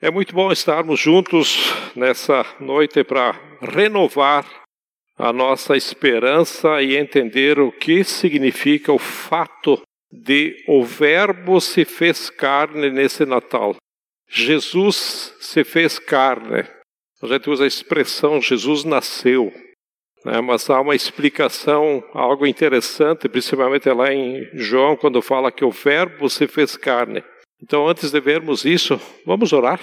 É muito bom estarmos juntos nessa noite para renovar a nossa esperança e entender o que significa o fato de o Verbo se fez carne nesse Natal. Jesus se fez carne. A gente usa a expressão Jesus nasceu, né? mas há uma explicação, algo interessante, principalmente lá em João, quando fala que o Verbo se fez carne. Então, antes de vermos isso, vamos orar.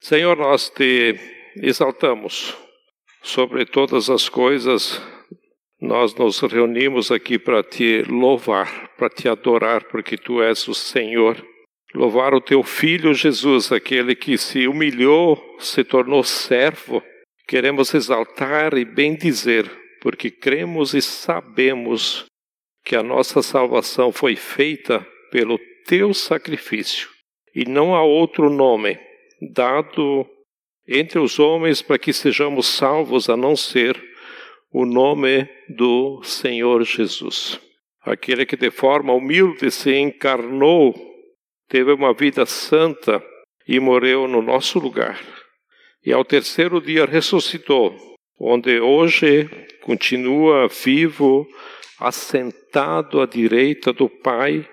Senhor, nós te exaltamos sobre todas as coisas. Nós nos reunimos aqui para te louvar, para te adorar, porque tu és o Senhor. Louvar o teu filho Jesus, aquele que se humilhou, se tornou servo. Queremos exaltar e bendizer, porque cremos e sabemos que a nossa salvação foi feita pelo teu sacrifício, e não há outro nome dado entre os homens para que sejamos salvos a não ser o nome do Senhor Jesus. Aquele que de forma humilde se encarnou, teve uma vida santa e morreu no nosso lugar. E ao terceiro dia ressuscitou, onde hoje continua vivo, assentado à direita do Pai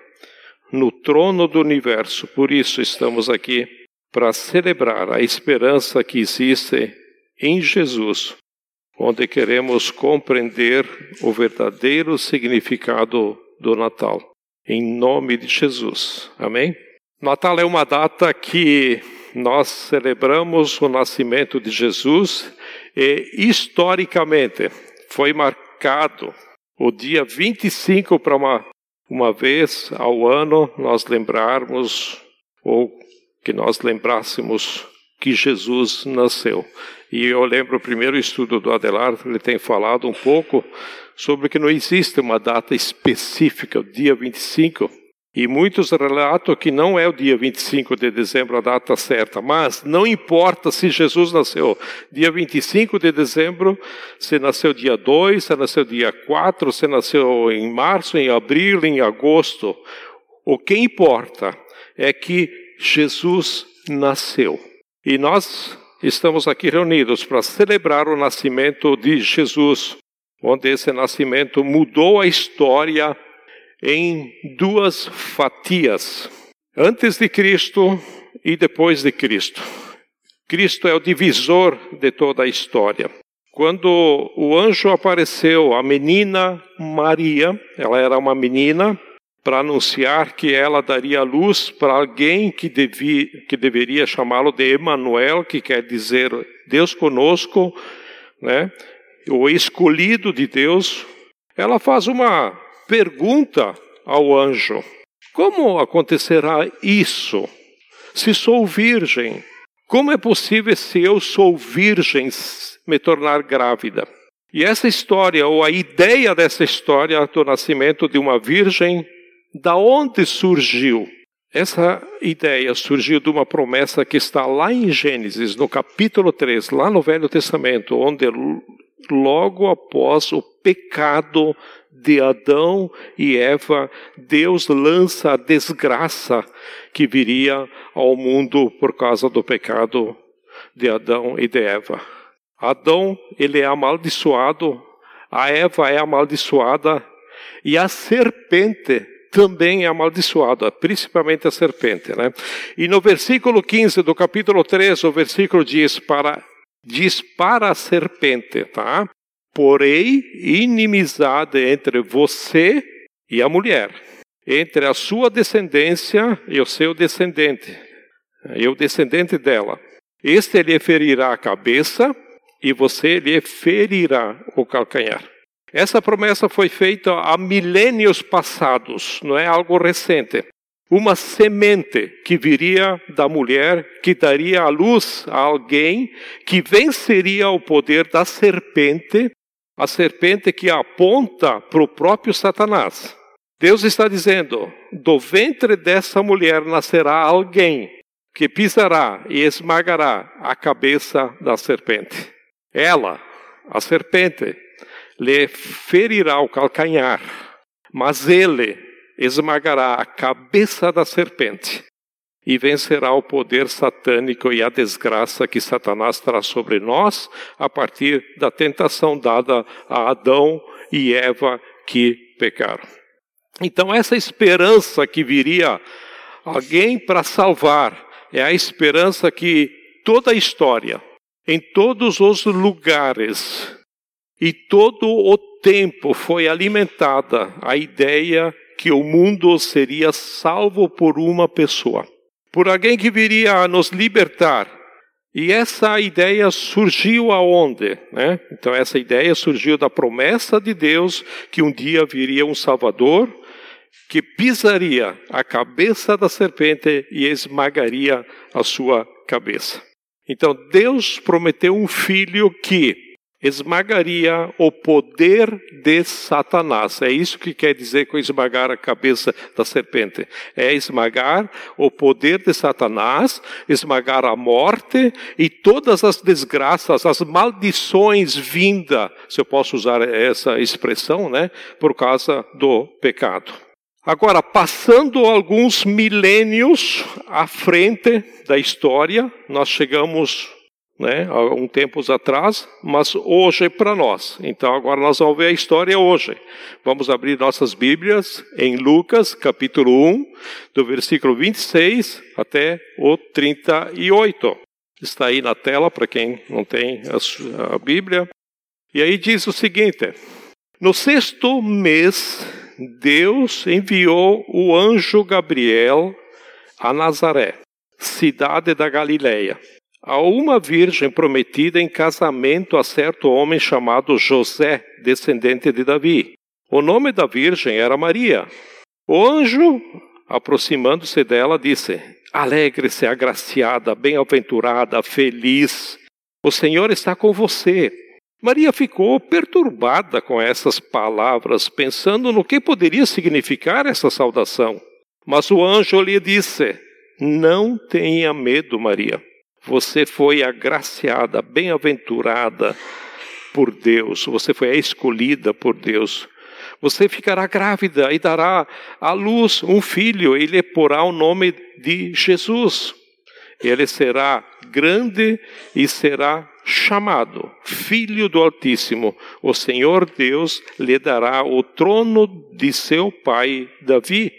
no trono do universo. Por isso estamos aqui para celebrar a esperança que existe em Jesus, onde queremos compreender o verdadeiro significado do Natal. Em nome de Jesus. Amém? Natal é uma data que nós celebramos o nascimento de Jesus e historicamente foi marcado o dia 25 para uma uma vez ao ano nós lembrarmos ou que nós lembrássemos que Jesus nasceu. E eu lembro o primeiro estudo do Adelardo, ele tem falado um pouco sobre que não existe uma data específica, o dia 25, e muitos relatam que não é o dia 25 de dezembro a data certa, mas não importa se Jesus nasceu dia 25 de dezembro, se nasceu dia 2, se nasceu dia 4, se nasceu em março, em abril, em agosto. O que importa é que Jesus nasceu. E nós estamos aqui reunidos para celebrar o nascimento de Jesus, onde esse nascimento mudou a história em duas fatias: antes de Cristo e depois de Cristo. Cristo é o divisor de toda a história. Quando o anjo apareceu, a menina Maria, ela era uma menina, para anunciar que ela daria luz para alguém que, devia, que deveria chamá-lo de Emanuel, que quer dizer Deus conosco, né? o escolhido de Deus. Ela faz uma pergunta ao anjo: Como acontecerá isso? Se sou virgem, como é possível, se eu sou virgem, me tornar grávida? E essa história, ou a ideia dessa história do nascimento de uma virgem, da onde surgiu? Essa ideia surgiu de uma promessa que está lá em Gênesis, no capítulo 3, lá no Velho Testamento, onde logo após o pecado de Adão e Eva, Deus lança a desgraça que viria ao mundo por causa do pecado de Adão e de Eva. Adão, ele é amaldiçoado, a Eva é amaldiçoada e a serpente também é amaldiçoada, principalmente a serpente. Né? E no versículo 15 do capítulo 3, o versículo diz para, diz para a serpente, tá? Porém inimizade entre você e a mulher, entre a sua descendência e o seu descendente, e o descendente dela. Este lhe ferirá a cabeça e você lhe ferirá o calcanhar. Essa promessa foi feita há milênios passados, não é algo recente. Uma semente que viria da mulher, que daria à luz a alguém que venceria o poder da serpente a serpente que aponta para o próprio Satanás. Deus está dizendo: do ventre dessa mulher nascerá alguém que pisará e esmagará a cabeça da serpente. Ela, a serpente, lhe ferirá o calcanhar, mas ele esmagará a cabeça da serpente. E vencerá o poder satânico e a desgraça que Satanás traz sobre nós a partir da tentação dada a Adão e Eva que pecaram. Então, essa esperança que viria alguém para salvar é a esperança que toda a história, em todos os lugares e todo o tempo foi alimentada a ideia que o mundo seria salvo por uma pessoa, por alguém que viria a nos libertar. E essa ideia surgiu aonde? Né? Então, essa ideia surgiu da promessa de Deus que um dia viria um Salvador que pisaria a cabeça da serpente e esmagaria a sua cabeça. Então, Deus prometeu um filho que esmagaria o poder de Satanás. É isso que quer dizer com esmagar a cabeça da serpente. É esmagar o poder de Satanás, esmagar a morte e todas as desgraças, as maldições vinda, se eu posso usar essa expressão, né, por causa do pecado. Agora, passando alguns milênios à frente da história, nós chegamos né, há um tempos atrás, mas hoje é para nós. Então agora nós vamos ver a história hoje. Vamos abrir nossas Bíblias em Lucas, capítulo 1, do versículo 26 até o 38. Está aí na tela para quem não tem a, a Bíblia. E aí diz o seguinte: No sexto mês, Deus enviou o anjo Gabriel a Nazaré, cidade da Galileia a uma virgem prometida em casamento a certo homem chamado José, descendente de Davi. O nome da virgem era Maria. O anjo, aproximando-se dela, disse: Alegre-se, agraciada, bem-aventurada, feliz. O Senhor está com você. Maria ficou perturbada com essas palavras, pensando no que poderia significar essa saudação. Mas o anjo lhe disse: Não tenha medo, Maria você foi agraciada, bem-aventurada por Deus, você foi escolhida por Deus. Você ficará grávida e dará à luz um filho, e lhe porá o nome de Jesus. Ele será grande e será chamado Filho do Altíssimo. O Senhor Deus lhe dará o trono de seu pai Davi,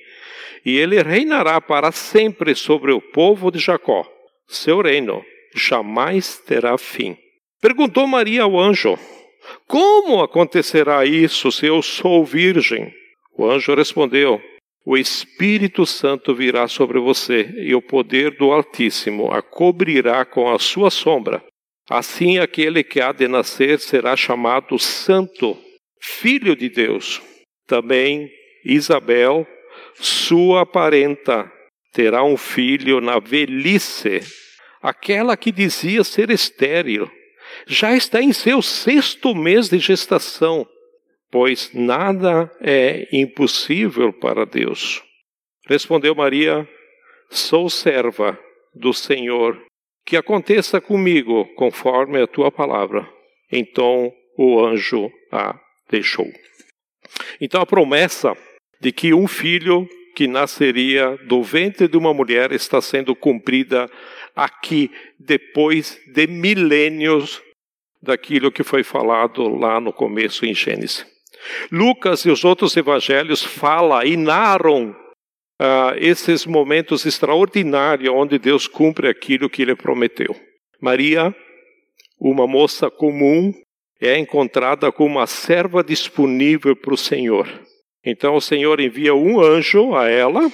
e ele reinará para sempre sobre o povo de Jacó seu reino jamais terá fim. Perguntou Maria ao anjo: Como acontecerá isso se eu sou virgem? O anjo respondeu: O Espírito Santo virá sobre você e o poder do Altíssimo a cobrirá com a sua sombra. Assim, aquele que há de nascer será chamado Santo, Filho de Deus. Também Isabel, sua parenta, terá um filho na velhice, aquela que dizia ser estéril, já está em seu sexto mês de gestação, pois nada é impossível para Deus. Respondeu Maria: Sou serva do Senhor, que aconteça comigo conforme a tua palavra. Então o anjo a deixou. Então a promessa de que um filho que nasceria do ventre de uma mulher está sendo cumprida aqui, depois de milênios daquilo que foi falado lá no começo em Gênesis. Lucas e os outros evangelhos falam e narram uh, esses momentos extraordinários onde Deus cumpre aquilo que ele prometeu. Maria, uma moça comum, é encontrada como uma serva disponível para o Senhor. Então o Senhor envia um anjo a ela,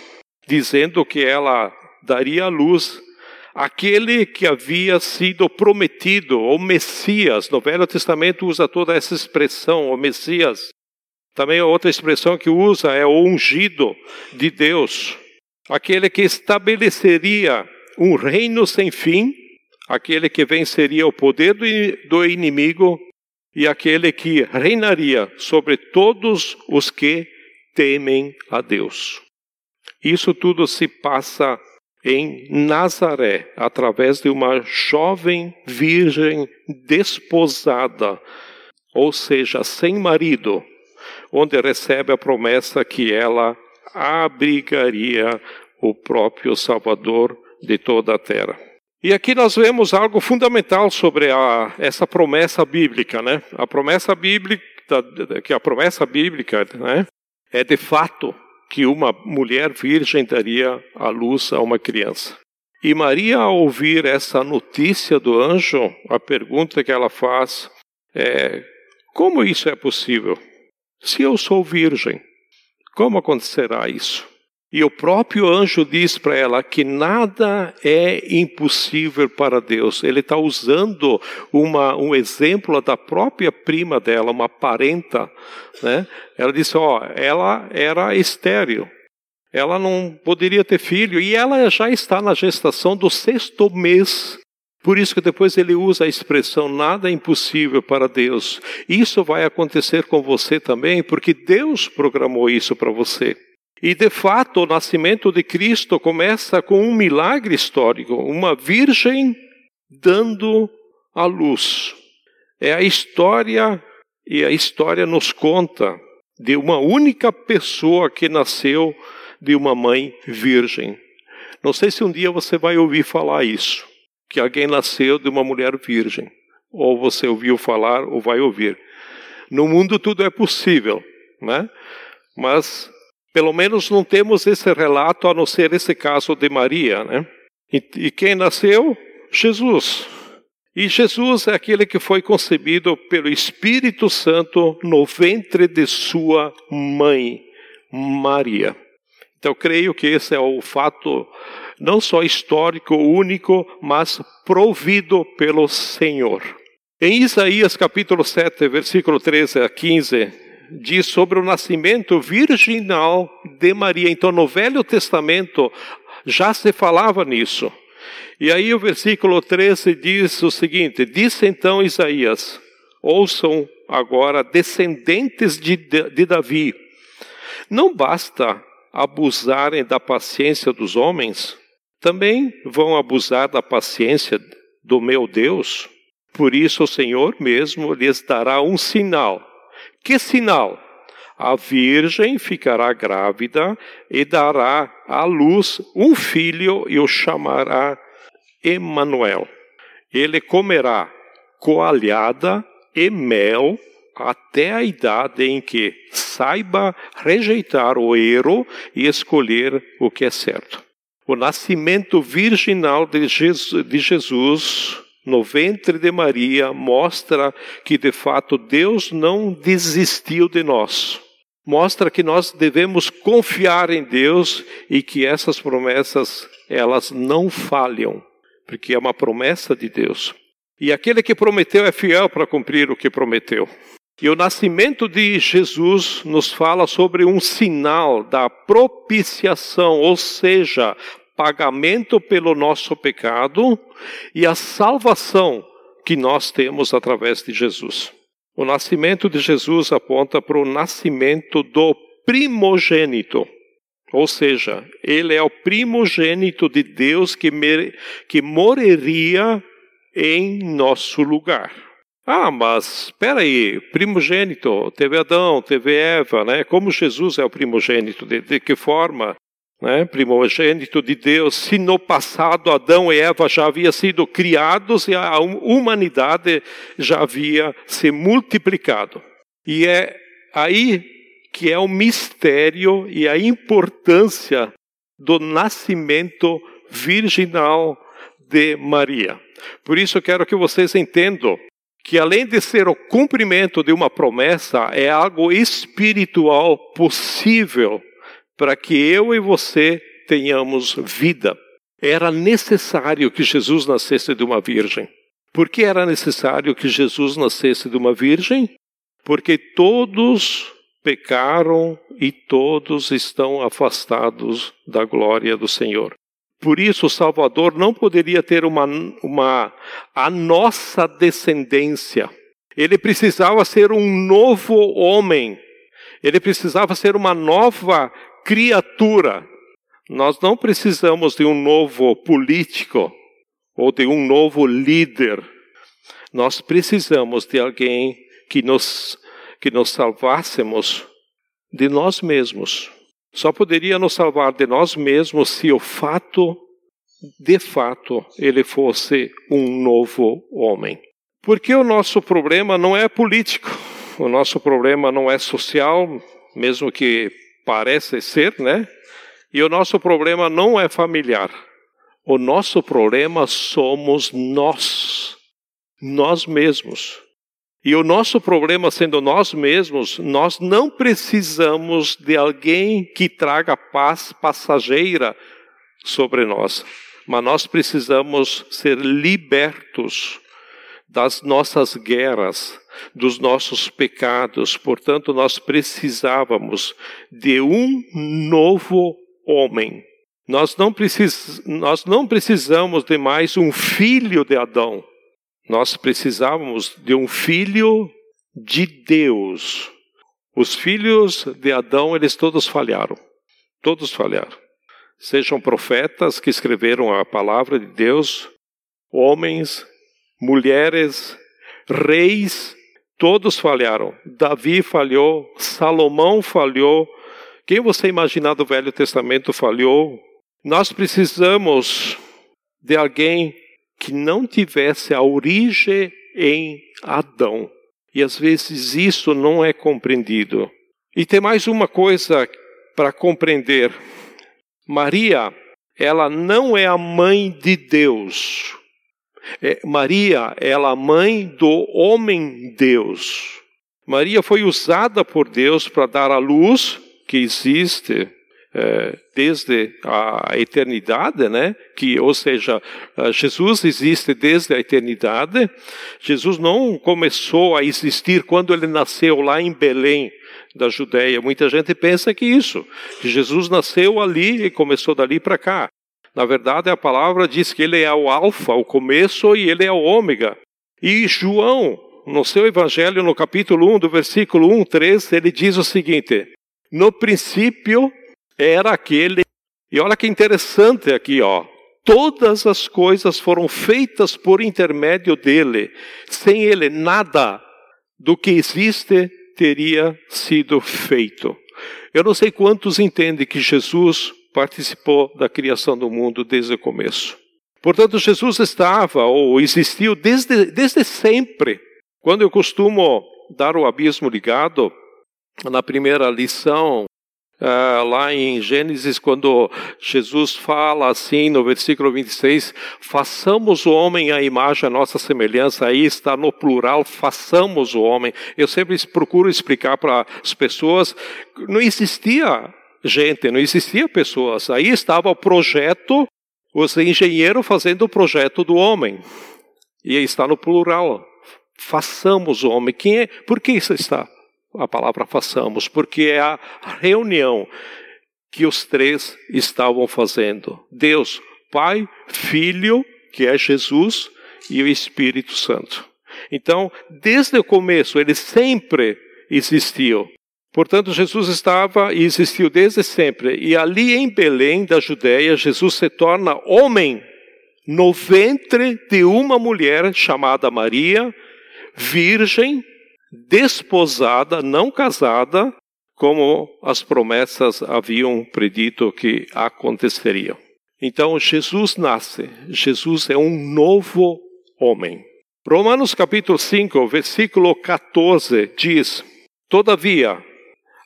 dizendo que ela daria à luz aquele que havia sido prometido, o Messias. No Velho Testamento usa toda essa expressão, o Messias. Também outra expressão que usa é o ungido de Deus, aquele que estabeleceria um reino sem fim, aquele que venceria o poder do inimigo e aquele que reinaria sobre todos os que temem a Deus. Isso tudo se passa em Nazaré, através de uma jovem virgem desposada, ou seja, sem marido, onde recebe a promessa que ela abrigaria o próprio Salvador de toda a terra. E aqui nós vemos algo fundamental sobre a, essa promessa bíblica, né? A promessa bíblica, que a promessa bíblica, né, é de fato que uma mulher virgem daria à luz a uma criança. E Maria, ao ouvir essa notícia do anjo, a pergunta que ela faz é: como isso é possível? Se eu sou virgem, como acontecerá isso? E o próprio anjo diz para ela que nada é impossível para Deus. Ele está usando uma, um exemplo da própria prima dela, uma parenta. Né? Ela disse: Ó, ela era estéril. Ela não poderia ter filho. E ela já está na gestação do sexto mês. Por isso que depois ele usa a expressão nada é impossível para Deus. Isso vai acontecer com você também, porque Deus programou isso para você. E de fato, o nascimento de Cristo começa com um milagre histórico, uma virgem dando a luz. É a história e a história nos conta de uma única pessoa que nasceu de uma mãe virgem. Não sei se um dia você vai ouvir falar isso, que alguém nasceu de uma mulher virgem, ou você ouviu falar ou vai ouvir. No mundo tudo é possível, né? Mas pelo menos não temos esse relato, a não ser esse caso de Maria. Né? E, e quem nasceu? Jesus. E Jesus é aquele que foi concebido pelo Espírito Santo no ventre de sua mãe, Maria. Então, creio que esse é o fato não só histórico único, mas provido pelo Senhor. Em Isaías capítulo 7, versículo 13 a 15, diz sobre o nascimento virginal de Maria. Então, no Velho Testamento já se falava nisso. E aí o versículo 13 diz o seguinte: Disse então Isaías: Ouçam agora, descendentes de, de Davi, não basta abusarem da paciência dos homens, também vão abusar da paciência do meu Deus. Por isso o Senhor mesmo lhes dará um sinal que sinal? A virgem ficará grávida e dará à luz um filho e o chamará Emanuel. Ele comerá coalhada e mel até a idade em que saiba rejeitar o erro e escolher o que é certo. O nascimento virginal de Jesus no ventre de Maria mostra que de fato Deus não desistiu de nós. Mostra que nós devemos confiar em Deus e que essas promessas elas não falham, porque é uma promessa de Deus. E aquele que prometeu é fiel para cumprir o que prometeu. E o nascimento de Jesus nos fala sobre um sinal da propiciação, ou seja, pagamento pelo nosso pecado e a salvação que nós temos através de Jesus. O nascimento de Jesus aponta para o nascimento do primogênito. Ou seja, ele é o primogênito de Deus que, que morreria em nosso lugar. Ah, mas espera aí, primogênito, teve Adão, teve Eva, né? Como Jesus é o primogênito? De, de que forma? Né, primogênito de Deus, se no passado Adão e Eva já haviam sido criados e a humanidade já havia se multiplicado. E é aí que é o mistério e a importância do nascimento virginal de Maria. Por isso eu quero que vocês entendam que além de ser o cumprimento de uma promessa, é algo espiritual possível para que eu e você tenhamos vida. Era necessário que Jesus nascesse de uma virgem. Por que era necessário que Jesus nascesse de uma virgem? Porque todos pecaram e todos estão afastados da glória do Senhor. Por isso, o Salvador não poderia ter uma, uma a nossa descendência. Ele precisava ser um novo homem. Ele precisava ser uma nova criatura. Nós não precisamos de um novo político ou de um novo líder. Nós precisamos de alguém que nos, que nos salvássemos de nós mesmos. Só poderia nos salvar de nós mesmos se o fato de fato, ele fosse um novo homem. Porque o nosso problema não é político, o nosso problema não é social, mesmo que parece ser, né? E o nosso problema não é familiar. O nosso problema somos nós, nós mesmos. E o nosso problema sendo nós mesmos, nós não precisamos de alguém que traga paz passageira sobre nós, mas nós precisamos ser libertos das nossas guerras, dos nossos pecados. Portanto, nós precisávamos de um novo homem. Nós não, precis, nós não precisamos de mais um filho de Adão. Nós precisávamos de um filho de Deus. Os filhos de Adão, eles todos falharam. Todos falharam. Sejam profetas que escreveram a palavra de Deus, homens, mulheres, reis, todos falharam. Davi falhou, Salomão falhou. Quem você imaginar do Velho Testamento falhou? Nós precisamos de alguém que não tivesse a origem em Adão. E às vezes isso não é compreendido. E tem mais uma coisa para compreender. Maria, ela não é a mãe de Deus. É, Maria, ela é a mãe do homem Deus. Maria foi usada por Deus para dar a luz que existe é, desde a eternidade, né? Que, ou seja, Jesus existe desde a eternidade. Jesus não começou a existir quando ele nasceu lá em Belém da Judéia. Muita gente pensa que isso, que Jesus nasceu ali e começou dali para cá. Na verdade, a palavra diz que ele é o alfa, o começo, e ele é o ômega. E João, no seu evangelho, no capítulo 1, do versículo 1, 3, ele diz o seguinte: No princípio era aquele. E olha que interessante aqui, ó. Todas as coisas foram feitas por intermédio dele. Sem ele, nada do que existe teria sido feito. Eu não sei quantos entendem que Jesus participou da criação do mundo desde o começo. Portanto, Jesus estava ou existiu desde, desde sempre. Quando eu costumo dar o abismo ligado, na primeira lição, Uh, lá em Gênesis, quando Jesus fala assim no versículo 26, façamos o homem à imagem, à nossa semelhança, aí está no plural, façamos o homem. Eu sempre procuro explicar para as pessoas, não existia gente, não existia pessoas, aí estava o projeto, os engenheiros fazendo o projeto do homem, e está no plural, façamos o homem. Quem é? Por que isso está? a palavra façamos, porque é a reunião que os três estavam fazendo: Deus, Pai, Filho, que é Jesus, e o Espírito Santo. Então, desde o começo, ele sempre existiu. Portanto, Jesus estava e existiu desde sempre. E ali em Belém, da Judéia, Jesus se torna homem no ventre de uma mulher chamada Maria, virgem, desposada, não casada, como as promessas haviam predito que aconteceriam. Então Jesus nasce, Jesus é um novo homem. Romanos capítulo 5, versículo 14 diz: Todavia,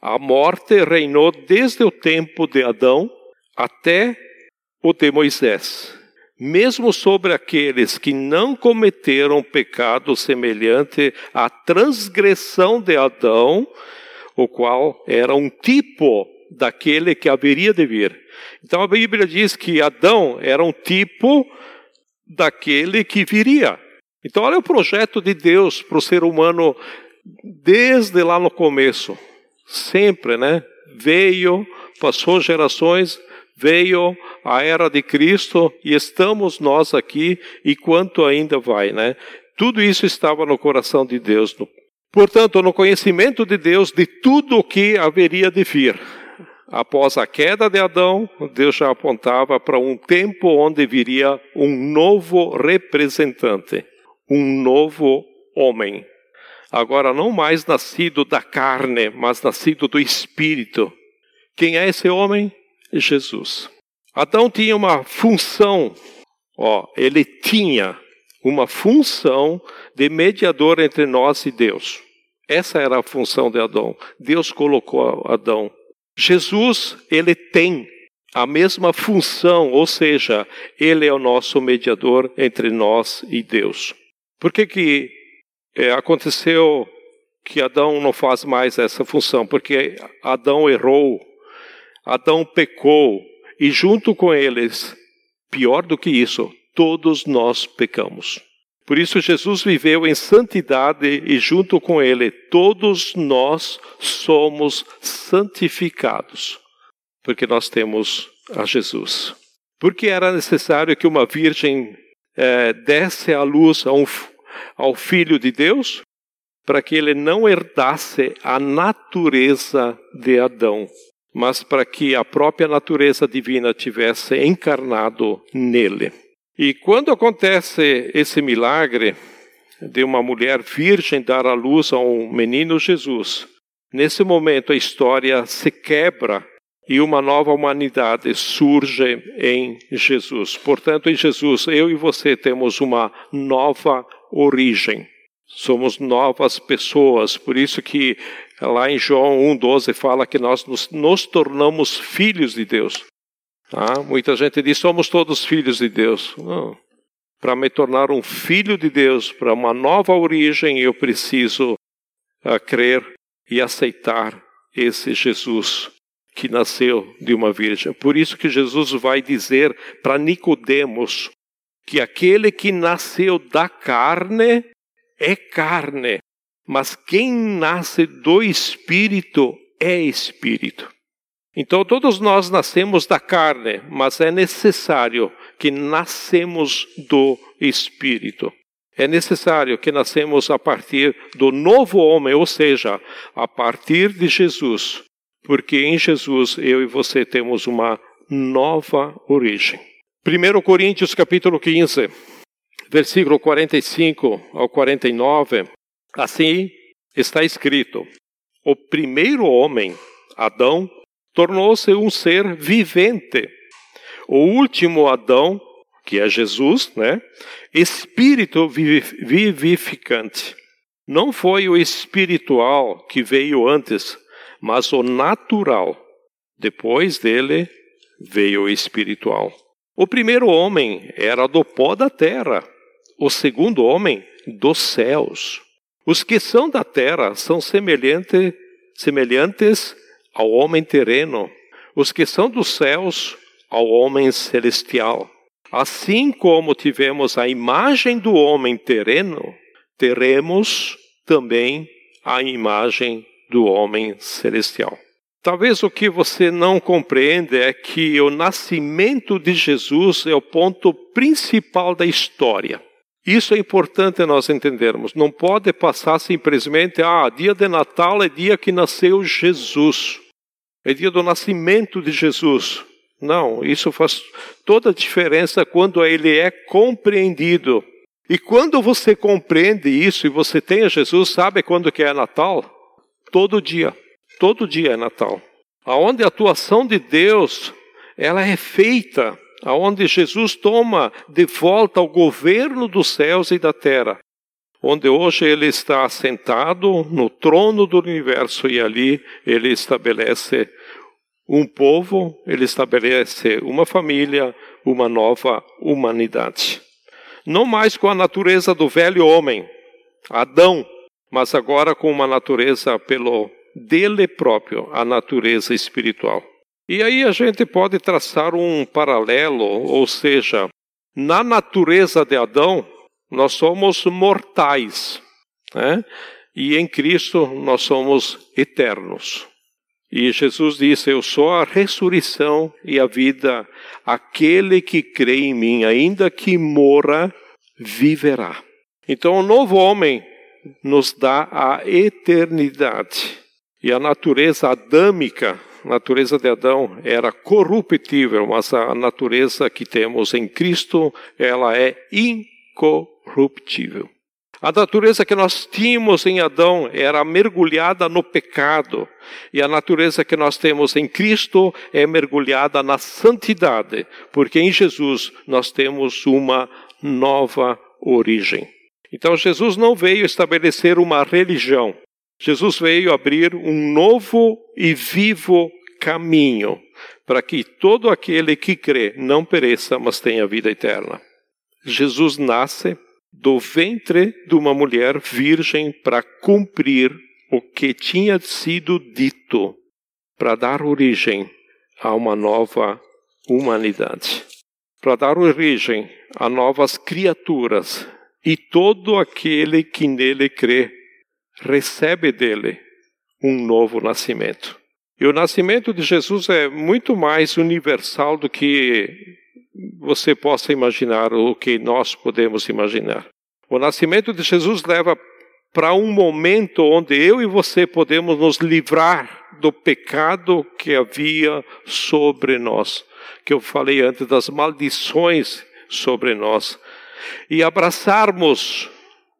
a morte reinou desde o tempo de Adão até o de Moisés mesmo sobre aqueles que não cometeram pecado semelhante à transgressão de Adão, o qual era um tipo daquele que haveria de vir. Então a Bíblia diz que Adão era um tipo daquele que viria. Então olha o projeto de Deus para o ser humano desde lá no começo. Sempre, né? Veio, passou gerações, veio a era de Cristo e estamos nós aqui e quanto ainda vai, né? Tudo isso estava no coração de Deus. Portanto, no conhecimento de Deus de tudo o que haveria de vir. Após a queda de Adão, Deus já apontava para um tempo onde viria um novo representante, um novo homem. Agora, não mais nascido da carne, mas nascido do Espírito. Quem é esse homem? Jesus. Adão tinha uma função, ó, ele tinha uma função de mediador entre nós e Deus. Essa era a função de Adão. Deus colocou Adão. Jesus, ele tem a mesma função, ou seja, ele é o nosso mediador entre nós e Deus. Por que que é, aconteceu que Adão não faz mais essa função? Porque Adão errou, Adão pecou, e junto com eles, pior do que isso, todos nós pecamos. Por isso, Jesus viveu em santidade e, junto com Ele, todos nós somos santificados, porque nós temos a Jesus. Porque era necessário que uma virgem é, desse a luz a um, ao Filho de Deus? Para que ele não herdasse a natureza de Adão, mas para que a própria natureza divina tivesse encarnado nele. E quando acontece esse milagre de uma mulher virgem dar à luz a um menino Jesus, nesse momento a história se quebra e uma nova humanidade surge em Jesus. Portanto, em Jesus, eu e você temos uma nova origem. Somos novas pessoas, por isso que lá em João 1,12 fala que nós nos, nos tornamos filhos de Deus. Ah, muita gente diz: somos todos filhos de Deus. Não. Para me tornar um filho de Deus, para uma nova origem, eu preciso uh, crer e aceitar esse Jesus que nasceu de uma virgem. Por isso que Jesus vai dizer para Nicodemos que aquele que nasceu da carne é carne, mas quem nasce do espírito é espírito. Então todos nós nascemos da carne, mas é necessário que nascemos do Espírito. É necessário que nascemos a partir do novo homem, ou seja, a partir de Jesus, porque em Jesus eu e você temos uma nova origem. 1 Coríntios capítulo 15, versículo 45 ao 49, assim está escrito: O primeiro homem, Adão, tornou-se um ser vivente. O último Adão, que é Jesus, né? Espírito vivificante. Não foi o espiritual que veio antes, mas o natural. Depois dele veio o espiritual. O primeiro homem era do pó da terra, o segundo homem dos céus. Os que são da terra são semelhante, semelhantes ao homem terreno, os que são dos céus ao homem celestial. Assim como tivemos a imagem do homem terreno, teremos também a imagem do homem celestial. Talvez o que você não compreende é que o nascimento de Jesus é o ponto principal da história. Isso é importante nós entendermos. Não pode passar simplesmente, ah, dia de Natal é dia que nasceu Jesus é dia do nascimento de Jesus. Não, isso faz toda a diferença quando ele é compreendido. E quando você compreende isso e você tem a Jesus, sabe quando que é Natal? Todo dia. Todo dia é Natal. Aonde a atuação de Deus, ela é feita, aonde Jesus toma de volta o governo dos céus e da terra onde hoje ele está assentado no trono do universo e ali ele estabelece um povo, ele estabelece uma família, uma nova humanidade. Não mais com a natureza do velho homem, Adão, mas agora com uma natureza pelo dele próprio, a natureza espiritual. E aí a gente pode traçar um paralelo, ou seja, na natureza de Adão, nós somos mortais, né? e em Cristo nós somos eternos. E Jesus disse: Eu sou a ressurreição e a vida. Aquele que crê em mim, ainda que morra, viverá. Então, o novo homem nos dá a eternidade. E a natureza adâmica, a natureza de Adão, era corruptível, mas a natureza que temos em Cristo, ela é incorruptível. A natureza que nós tínhamos em Adão era mergulhada no pecado, e a natureza que nós temos em Cristo é mergulhada na santidade, porque em Jesus nós temos uma nova origem. Então Jesus não veio estabelecer uma religião, Jesus veio abrir um novo e vivo caminho para que todo aquele que crê não pereça, mas tenha vida eterna. Jesus nasce do ventre de uma mulher virgem para cumprir o que tinha sido dito, para dar origem a uma nova humanidade, para dar origem a novas criaturas, e todo aquele que nele crê recebe dele um novo nascimento. E o nascimento de Jesus é muito mais universal do que você possa imaginar ou que nós podemos imaginar. O nascimento de Jesus leva para um momento onde eu e você podemos nos livrar do pecado que havia sobre nós, que eu falei antes das maldições sobre nós, e abraçarmos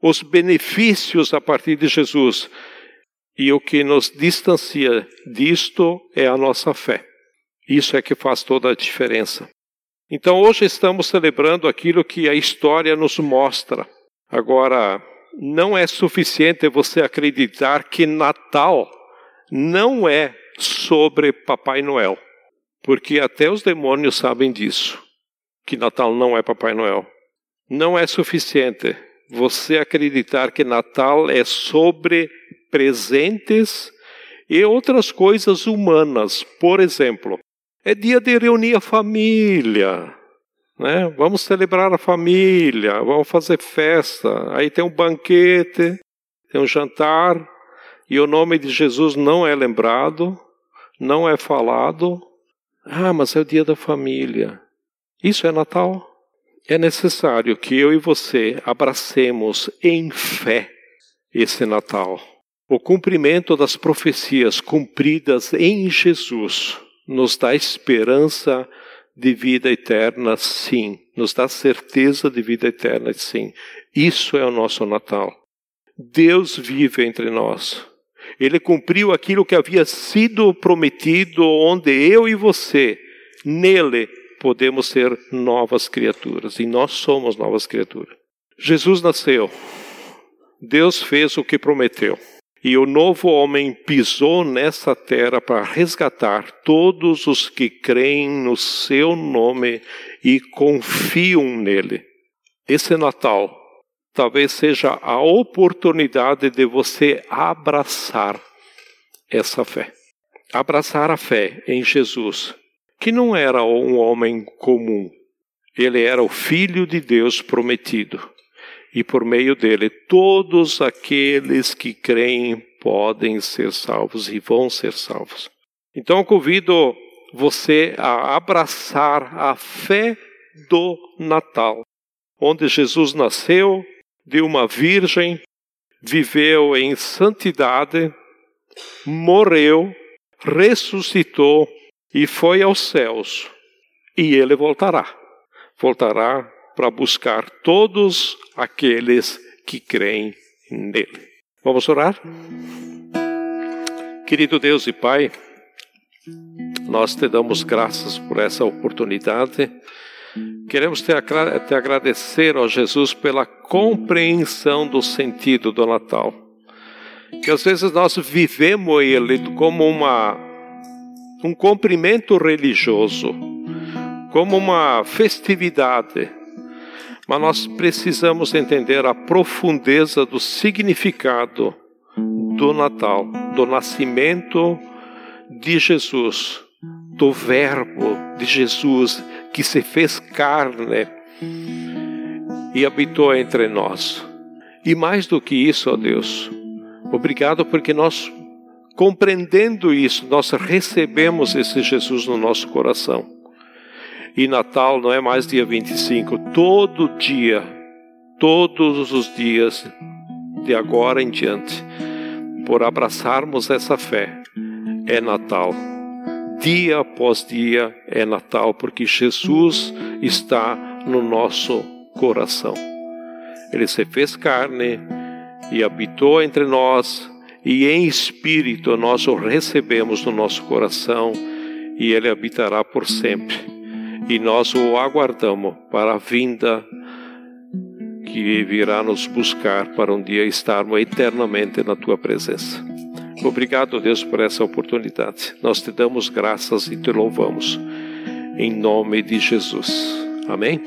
os benefícios a partir de Jesus. E o que nos distancia disto é a nossa fé. Isso é que faz toda a diferença. Então hoje estamos celebrando aquilo que a história nos mostra. Agora, não é suficiente você acreditar que Natal não é sobre Papai Noel, porque até os demônios sabem disso, que Natal não é Papai Noel. Não é suficiente você acreditar que Natal é sobre presentes e outras coisas humanas. Por exemplo, é dia de reunir a família. Né? Vamos celebrar a família, vamos fazer festa. Aí tem um banquete, tem um jantar, e o nome de Jesus não é lembrado, não é falado. Ah, mas é o dia da família. Isso é Natal? É necessário que eu e você abracemos em fé esse Natal. O cumprimento das profecias cumpridas em Jesus nos dá esperança de vida eterna, sim. Nos dá certeza de vida eterna, sim. Isso é o nosso Natal. Deus vive entre nós. Ele cumpriu aquilo que havia sido prometido, onde eu e você, nele, podemos ser novas criaturas. E nós somos novas criaturas. Jesus nasceu. Deus fez o que prometeu. E o novo homem pisou nessa terra para resgatar todos os que creem no seu nome e confiam nele. Esse Natal talvez seja a oportunidade de você abraçar essa fé. Abraçar a fé em Jesus, que não era um homem comum. Ele era o Filho de Deus prometido e por meio dele todos aqueles que creem podem ser salvos e vão ser salvos. Então convido você a abraçar a fé do Natal, onde Jesus nasceu de uma virgem, viveu em santidade, morreu, ressuscitou e foi aos céus. E ele voltará. Voltará para buscar todos aqueles que creem nele. Vamos orar? Querido Deus e Pai, nós te damos graças por essa oportunidade. Queremos te, te agradecer, ó Jesus, pela compreensão do sentido do Natal. Que às vezes nós vivemos ele como uma, um cumprimento religioso, como uma festividade, mas nós precisamos entender a profundeza do significado do Natal, do nascimento de Jesus, do Verbo de Jesus que se fez carne e habitou entre nós. E mais do que isso, ó Deus, obrigado porque nós, compreendendo isso, nós recebemos esse Jesus no nosso coração. E Natal não é mais dia 25, todo dia, todos os dias, de agora em diante, por abraçarmos essa fé, é Natal. Dia após dia é Natal, porque Jesus está no nosso coração. Ele se fez carne e habitou entre nós, e em espírito nós o recebemos no nosso coração, e ele habitará por sempre. E nós o aguardamos para a vinda que virá nos buscar para um dia estarmos eternamente na tua presença. Obrigado, Deus, por essa oportunidade. Nós te damos graças e te louvamos. Em nome de Jesus. Amém?